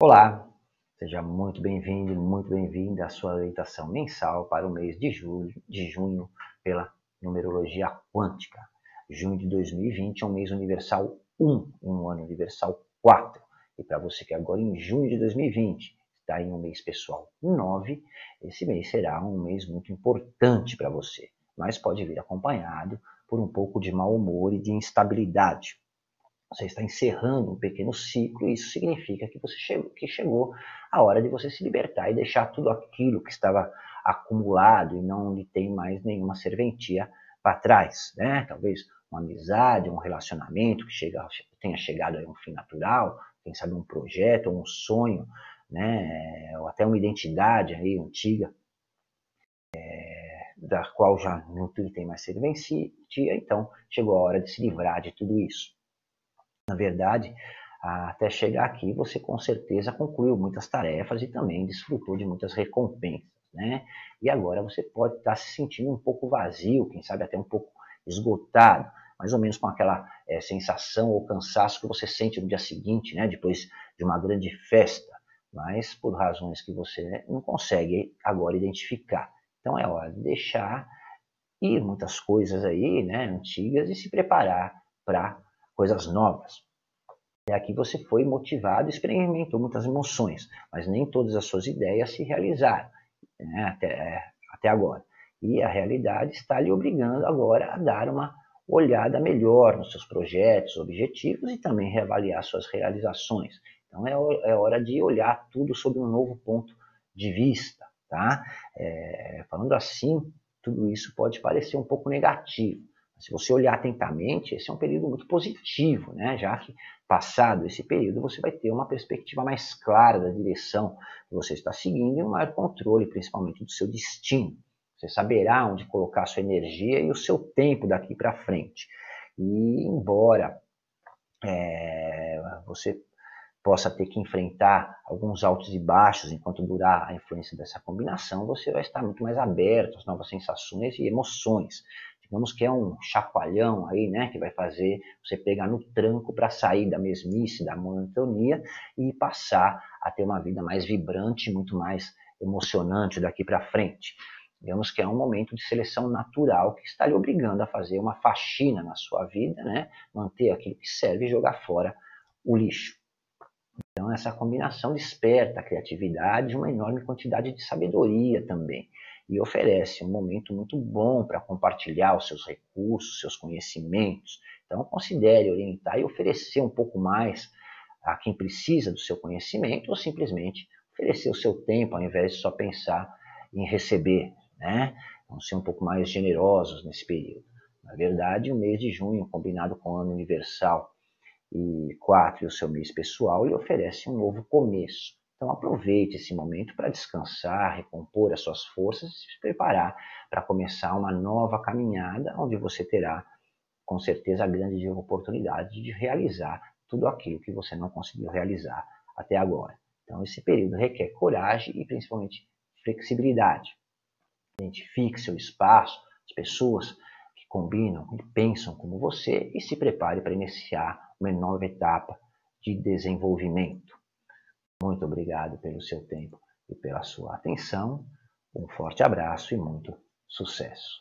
Olá, seja muito bem-vindo, muito bem-vinda à sua meditação mensal para o mês de julho, de junho pela numerologia quântica. Junho de 2020 é um mês universal 1, um ano universal 4. E para você que agora em junho de 2020 está em um mês pessoal 9, esse mês será um mês muito importante para você, mas pode vir acompanhado por um pouco de mau humor e de instabilidade você está encerrando um pequeno ciclo e isso significa que você chegou, que chegou a hora de você se libertar e deixar tudo aquilo que estava acumulado e não lhe tem mais nenhuma serventia para trás, né? Talvez uma amizade, um relacionamento que chega, tenha chegado a um fim natural, quem sabe um projeto, um sonho, né? Ou até uma identidade aí antiga, é, da qual já não tem mais serventia, então chegou a hora de se livrar de tudo isso. Na verdade, até chegar aqui, você com certeza concluiu muitas tarefas e também desfrutou de muitas recompensas, né? E agora você pode estar se sentindo um pouco vazio, quem sabe até um pouco esgotado, mais ou menos com aquela é, sensação ou cansaço que você sente no dia seguinte, né? Depois de uma grande festa, mas por razões que você não consegue agora identificar. Então é hora de deixar ir muitas coisas aí, né, antigas e se preparar para coisas novas. E aqui você foi motivado, experimentou muitas emoções, mas nem todas as suas ideias se realizaram né, até, é, até agora. E a realidade está lhe obrigando agora a dar uma olhada melhor nos seus projetos, objetivos e também reavaliar suas realizações. Então é, é hora de olhar tudo sob um novo ponto de vista. Tá? É, falando assim, tudo isso pode parecer um pouco negativo, se você olhar atentamente, esse é um período muito positivo, né? já que passado esse período você vai ter uma perspectiva mais clara da direção que você está seguindo e um maior controle, principalmente, do seu destino. Você saberá onde colocar a sua energia e o seu tempo daqui para frente. E embora é, você possa ter que enfrentar alguns altos e baixos enquanto durar a influência dessa combinação, você vai estar muito mais aberto às novas sensações e emoções digamos que é um chacoalhão aí, né, que vai fazer você pegar no tranco para sair da mesmice, da monotonia e passar a ter uma vida mais vibrante, muito mais emocionante daqui para frente. Digamos que é um momento de seleção natural que está lhe obrigando a fazer uma faxina na sua vida, né, manter aquilo que serve e jogar fora o lixo. Então, essa combinação desperta a criatividade e uma enorme quantidade de sabedoria também e oferece um momento muito bom para compartilhar os seus recursos, seus conhecimentos. Então, considere orientar e oferecer um pouco mais a quem precisa do seu conhecimento ou simplesmente oferecer o seu tempo ao invés de só pensar em receber, né? Vamos ser um pouco mais generosos nesse período. Na verdade, o mês de junho, combinado com o ano universal e 4 e o seu mês pessoal, lhe oferece um novo começo. Então aproveite esse momento para descansar, recompor as suas forças e se preparar para começar uma nova caminhada, onde você terá com certeza a grande oportunidade de realizar tudo aquilo que você não conseguiu realizar até agora. Então esse período requer coragem e principalmente flexibilidade. Identifique seu espaço, as pessoas que combinam e pensam como você e se prepare para iniciar uma nova etapa de desenvolvimento. Muito obrigado pelo seu tempo e pela sua atenção. Um forte abraço e muito sucesso.